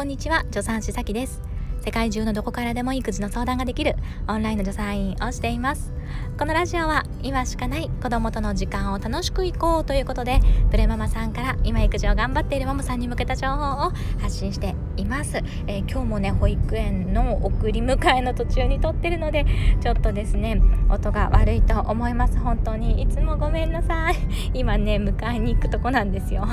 こんにちは。助産師さきです。世界中のどこからでも育児の相談ができるオンラインの助産院をしています。このラジオは今しかない子供との時間を楽しくいこうということでプレママさんから今育児を頑張っているママさんに向けた情報を発信しています、えー、今日もね保育園の送り迎えの途中に撮ってるのでちょっとですね音が悪いと思います。本当に。いつもごめんなさい。今ね迎えに行くとこなんですよ。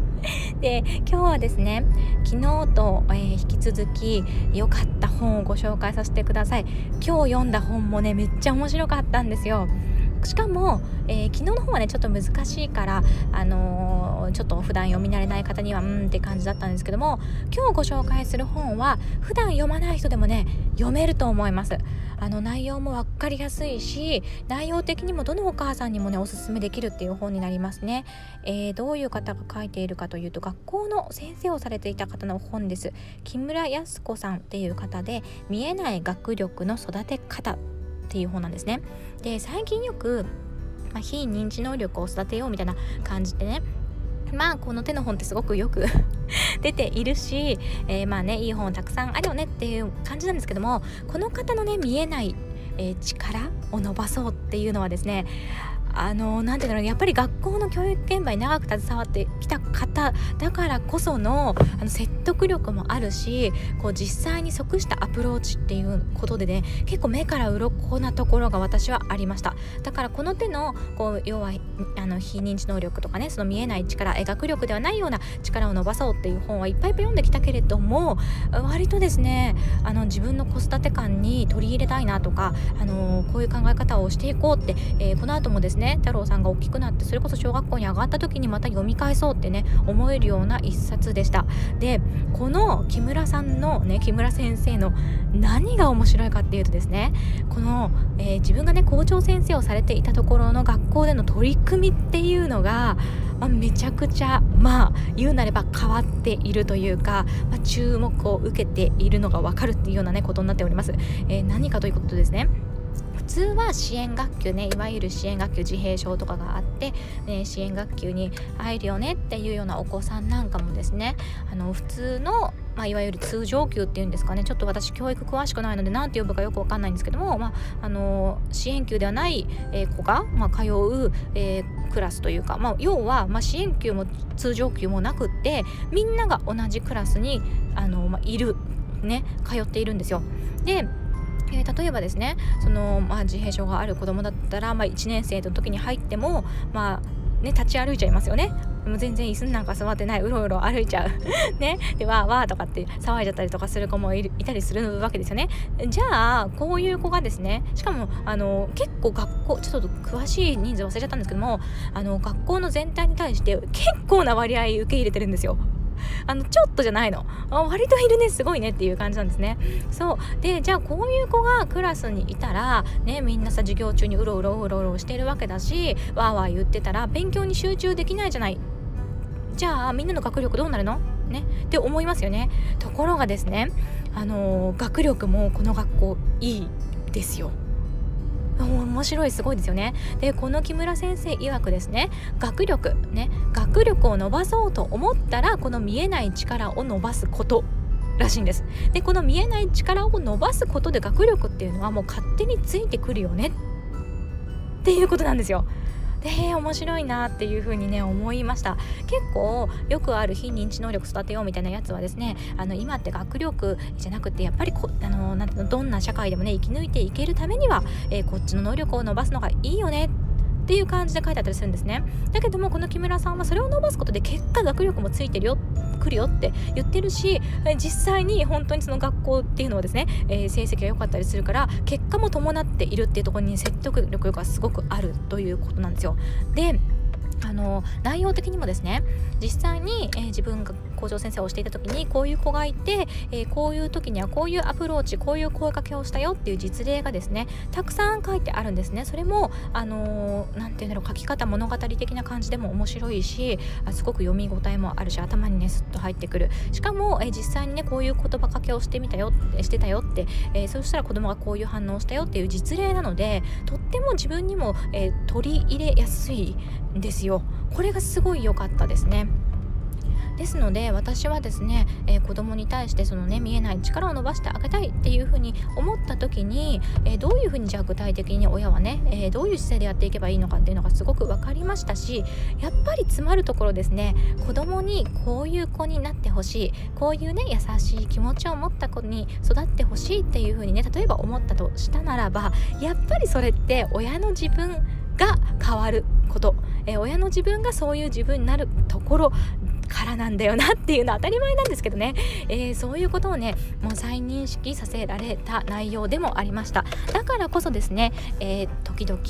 で今日はですね昨日と、えー、引き続き良かった本をご紹介させてください。今日読んだ本もねめっちゃ面白かったんですよ。しかも、えー、昨日の方はねちょっと難しいから、あのー、ちょっと普段読み慣れない方にはうんって感じだったんですけども今日ご紹介する本は普段読まない人でもね読めると思います。あの内容も分かりやすいし内容的にもどのお母さんにもねおすすめできるっていう本になりますね、えー、どういう方が書いているかというと学校の先生をされていた方の本です。木村康子さんっていう方で見えない学力の育て方っていう本なんですね。で最近よく、まあ、非認知能力を育てようみたいな感じでねまあこの手の本ってすごくよく 出ているし、えー、まあねいい本たくさんあるよねっていう感じなんですけどもこの方のね見えない、え、力を伸ばそうっていうのはですねあのなんていうのやっぱり学校の教育現場に長く携わってきた方だからこそのあの説得力もあるしこう実際に即したアプローチっていうことでね結構目から鱗なところが私はありました。だからこの手のこう要はあの非認知能力とかねその見えない力学力ではないような力を伸ばそうっていう本はいっぱいいっぱい読んできたけれども割とですねあの自分の子育て観に取り入れたいなとかあのこういう考え方をしていこうって、えー、この後もですね太郎さんが大きくなってそれこそ小学校に上がった時にまた読み返そうってね思えるような一冊でした。でこの木村さんのね木村先生の何が面白いかっていうとですねこの、えー、自分がね校長先生をされていたところの学校での取り組みっていうのが、まあ、めちゃくちゃまあ言うなれば変わっているというか、まあ、注目を受けているのが分かるっていうようなねことになっております、えー、何かということですね。通は支援学級ねいわゆる支援学級自閉症とかがあって、ね、支援学級に入るよねっていうようなお子さんなんかもですねあの普通のまあ、いわゆる通常級っていうんですかねちょっと私教育詳しくないので何て呼ぶかよく分かんないんですけども、まあ、あの支援級ではない、えー、子が、まあ、通う、えー、クラスというか、まあ、要は、まあ、支援級も通常級もなくってみんなが同じクラスにあの、まあ、いるね通っているんですよ。でえー、例えばですねその、まあ、自閉症がある子供だったら、まあ、1年生の時に入っても、まあね、立ち歩いちゃいますよね。もう全然椅子なんか座ってないうろうろ歩いちゃう。ね。でわーわーとかって騒いじゃったりとかする子もいるいたりするわけですよね。じゃあこういう子がですねしかもあの結構学校ちょっと詳しい人数忘れちゃったんですけどもあの学校の全体に対して結構な割合受け入れてるんですよ。あのちょっとじゃないの。あ割といるねすごいねっていう感じなんですね。そう。でじゃあこういう子がクラスにいたらねみんなさ授業中にうろうろうろうろしてるわけだしわーわー言ってたら勉強に集中できないじゃない。じゃあみんなの学力どうなるの？ね。って思いますよね。ところがですねあのー、学力もこの学校いいですよ。面白いすごいですよね。でこの木村先生曰くですね学力ね学力を伸ばそうと思ったらこの見えない力を伸ばすことらしいんです。でこの見えない力を伸ばすことで学力っていうのはもう勝手についてくるよねっていうことなんですよ。で面白いなっていう風にね思いました。結構よくある非認知能力育てようみたいなやつはですねあの今って学力じゃなくてやっぱりこあのなんどんな社会でもね生き抜いていけるためには、えー、こっちの能力を伸ばすのがいいよねってっていう感じで書いてあったりするんですね。だけどもこの木村さんはそれを伸ばすことで結果学力もついてるよ来るよって言ってるし実際に本当にその学校っていうのはですね、えー、成績が良かったりするから結果も伴っているっていうところに説得力がすごくあるということなんですよ。であの内容的にもですね実際に、えー、自分が校長先生をしていた時にこういう子がいて、えー、こういう時にはこういうアプローチこういう声かけをしたよっていう実例がですねたくさん書いてあるんですね。それもあの何、ー、て言うんだろう書き方物語的な感じでも面白いしあすごく読み応えもあるし頭にねスッと入ってくる。しかも、えー、実際にねこういう言葉かけをしてみたよしてたよって、えー、そしたら子供がこういう反応をしたよっていう実例なのでとっても自分にも、え、取り入れやすいですよ。これがすごい良かったですね。ですので私はですね、えー、子供に対してそのね見えない力を伸ばしてあげたいっていうふうに思った時に、えー、どういうふうにじゃあ具体的に親はね、えー、どういう姿勢でやっていけばいいのかっていうのがすごく分かりましたしやっぱり詰まるところですね子供にこういう子になってほしいこういうね優しい気持ちを持った子に育ってほしいっていうふうにね例えば思ったとしたならばやっぱりそれって親の自分が変わること、えー、親の自分がそういう自分になるところからなんだよなっていうのは当たり前なんですけどね、えー、そういうことをねもう再認識させられた内容でもありました。だからこそですね、えー、時々、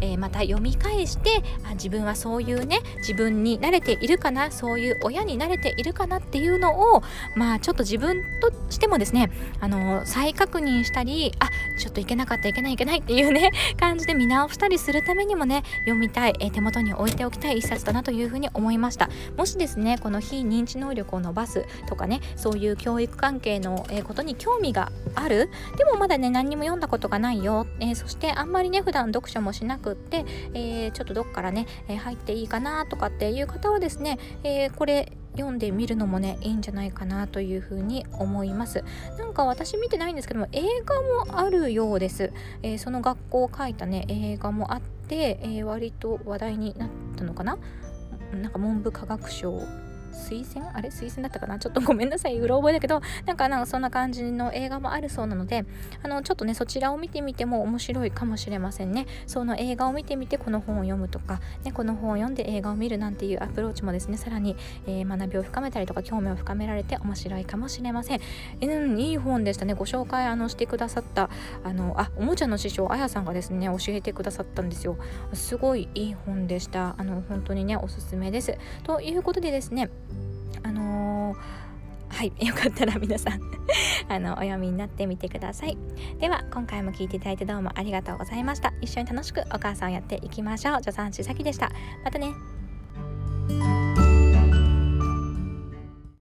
えー、また読み返してあ自分はそういうね自分に慣れているかなそういう親に慣れているかなっていうのをまあちょっと自分としてもですねあの再確認したりあちょっといけなかったいけないいけないっていうね 感じで見直したりするためにもね読みたい、え手元に置いておきたい一冊だなというふうに思いました。もしですねこの非認知能力を伸ばすとかねそういう教育関係のことに興味がある。でもまだね何にも読んだことがないよ、えー、そしてあんまりね普段読書もしなくって、えー、ちょっとどっからね、え入っていいかなとかっていう方はですね、えこれ読んでみるのもねいいんじゃないかなというふうに思います。なんか私見てないんですけども映画もあるようです、えー、その学校を書いたね映画もあって、えー、割と話題になったのかな？なんか文部科学省推薦？あれ？推薦だったかな？ちょっとごめんなさい、うろ覚えだけど、なんかなんかそんな感じの映画もあるそうなので、あの、ちょっとね、そちらを見てみても面白いかもしれませんね。その映画を見てみて、この本を読むとか、ね、この本を読んで映画を見るなんていうアプローチもですね、さらに、えー、学びを深めたりとか、興味を深められて面白いかもしれません。えうん、いい本でしたね。ご紹介あのしてくださった、あの、あ、おもちゃの師匠、あやさんがですね、教えてくださったんですよ。すごいいい本でした。あの、本当にね、おすすめです。ということでですね、はい よかったら皆さん あのお読みになってみてください。では今回も聴いていただいてどうもありがとうございました。一緒に楽しくお母さんをやっていきましょう。助産師さきでした。またね。